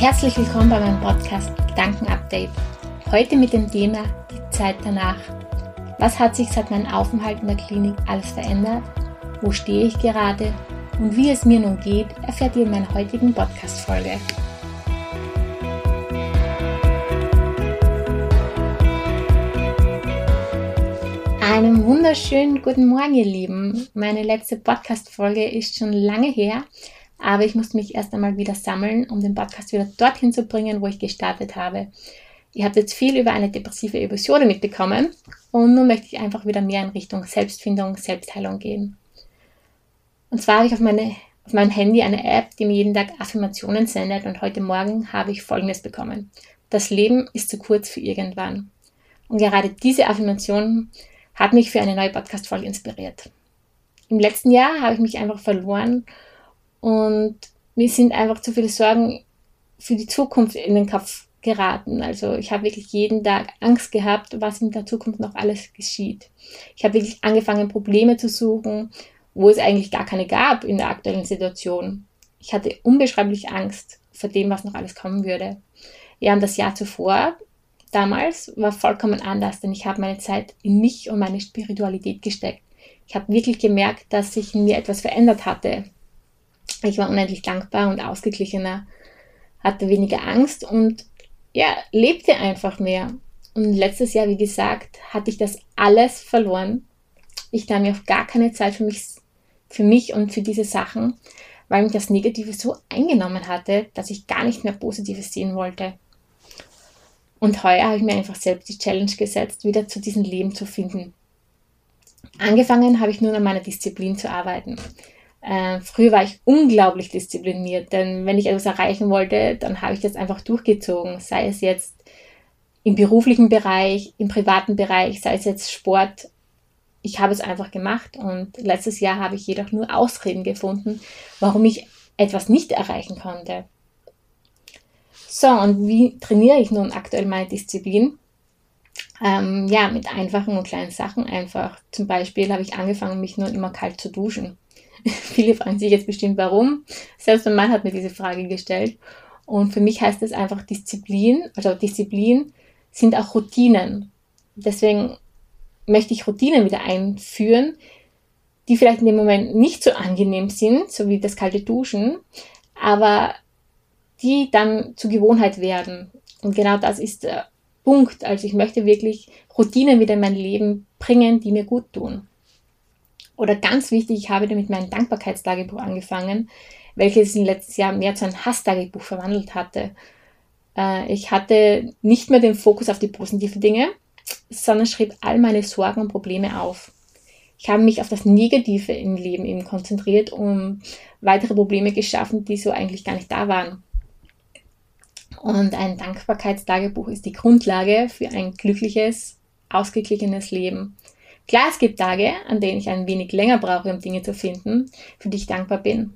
Herzlich willkommen bei meinem Podcast Gedanken Update. Heute mit dem Thema die Zeit danach. Was hat sich seit meinem Aufenthalt in der Klinik alles verändert? Wo stehe ich gerade? Und wie es mir nun geht, erfährt ihr in meiner heutigen Podcast-Folge. Einen wunderschönen guten Morgen, ihr Lieben. Meine letzte Podcast-Folge ist schon lange her, aber ich musste mich erst einmal wieder sammeln, um den Podcast wieder dorthin zu bringen, wo ich gestartet habe. Ihr habt jetzt viel über eine depressive Episode mitbekommen und nun möchte ich einfach wieder mehr in Richtung Selbstfindung, Selbstheilung gehen. Und zwar habe ich auf, meine, auf meinem Handy eine App, die mir jeden Tag Affirmationen sendet und heute Morgen habe ich Folgendes bekommen. Das Leben ist zu kurz für irgendwann. Und gerade diese Affirmation hat mich für eine neue Podcast-Folge inspiriert. Im letzten Jahr habe ich mich einfach verloren und mir sind einfach zu viele Sorgen für die Zukunft in den Kopf geraten. Also ich habe wirklich jeden Tag Angst gehabt, was in der Zukunft noch alles geschieht. Ich habe wirklich angefangen, Probleme zu suchen, wo es eigentlich gar keine gab in der aktuellen Situation. Ich hatte unbeschreiblich Angst vor dem, was noch alles kommen würde. Ja, und das Jahr zuvor, damals, war vollkommen anders, denn ich habe meine Zeit in mich und meine Spiritualität gesteckt. Ich habe wirklich gemerkt, dass sich in mir etwas verändert hatte. Ich war unendlich dankbar und ausgeglichener, hatte weniger Angst und ja, lebte einfach mehr. Und letztes Jahr, wie gesagt, hatte ich das alles verloren. Ich nahm mir auf gar keine Zeit für mich, für mich und für diese Sachen, weil mich das Negative so eingenommen hatte, dass ich gar nicht mehr Positives sehen wollte. Und heuer habe ich mir einfach selbst die Challenge gesetzt, wieder zu diesem Leben zu finden. Angefangen habe ich nun an meiner Disziplin zu arbeiten. Äh, früher war ich unglaublich diszipliniert, denn wenn ich etwas erreichen wollte, dann habe ich das einfach durchgezogen, sei es jetzt im beruflichen Bereich, im privaten Bereich, sei es jetzt Sport. Ich habe es einfach gemacht und letztes Jahr habe ich jedoch nur Ausreden gefunden, warum ich etwas nicht erreichen konnte. So, und wie trainiere ich nun aktuell meine Disziplin? Ähm, ja, mit einfachen und kleinen Sachen einfach. Zum Beispiel habe ich angefangen, mich nur immer kalt zu duschen. Viele fragen sich jetzt bestimmt, warum. Selbst mein Mann hat mir diese Frage gestellt. Und für mich heißt es einfach Disziplin, also Disziplin sind auch Routinen. Deswegen möchte ich Routinen wieder einführen, die vielleicht in dem Moment nicht so angenehm sind, so wie das kalte Duschen, aber die dann zur Gewohnheit werden. Und genau das ist der Punkt. Also ich möchte wirklich Routinen wieder in mein Leben bringen, die mir gut tun. Oder ganz wichtig, ich habe damit mein Dankbarkeitstagebuch angefangen, welches im letzten Jahr mehr zu einem Hasstagebuch verwandelt hatte. Äh, ich hatte nicht mehr den Fokus auf die positiven Dinge, sondern schrieb all meine Sorgen und Probleme auf. Ich habe mich auf das Negative im Leben eben konzentriert und weitere Probleme geschaffen, die so eigentlich gar nicht da waren. Und ein Dankbarkeitstagebuch ist die Grundlage für ein glückliches, ausgeglichenes Leben. Klar, es gibt Tage, an denen ich ein wenig länger brauche, um Dinge zu finden, für die ich dankbar bin.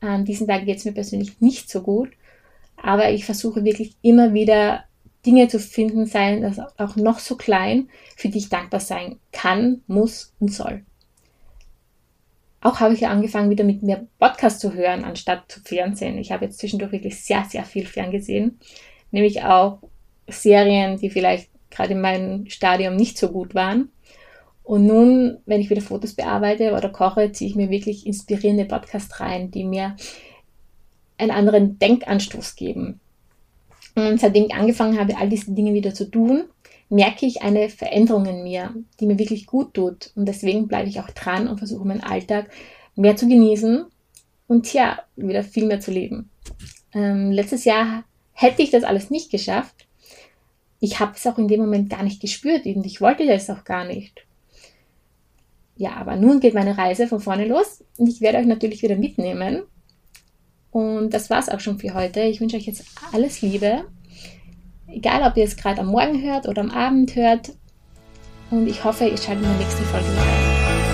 An diesen Tagen geht es mir persönlich nicht so gut, aber ich versuche wirklich immer wieder Dinge zu finden, seien das auch noch so klein, für die ich dankbar sein kann, muss und soll. Auch habe ich ja angefangen, wieder mit mehr Podcast zu hören, anstatt zu Fernsehen. Ich habe jetzt zwischendurch wirklich sehr, sehr viel ferngesehen. Nämlich auch Serien, die vielleicht gerade in meinem Stadium nicht so gut waren. Und nun, wenn ich wieder Fotos bearbeite oder koche, ziehe ich mir wirklich inspirierende Podcasts rein, die mir einen anderen Denkanstoß geben. Und seitdem ich angefangen habe, all diese Dinge wieder zu tun, merke ich eine Veränderung in mir, die mir wirklich gut tut. Und deswegen bleibe ich auch dran und versuche meinen Alltag mehr zu genießen und ja, wieder viel mehr zu leben. Ähm, letztes Jahr hätte ich das alles nicht geschafft. Ich habe es auch in dem Moment gar nicht gespürt und ich wollte das auch gar nicht. Ja, aber nun geht meine Reise von vorne los und ich werde euch natürlich wieder mitnehmen. Und das war's auch schon für heute. Ich wünsche euch jetzt alles Liebe. Egal, ob ihr es gerade am Morgen hört oder am Abend hört. Und ich hoffe, ihr schaltet in der nächsten Folge wieder ein.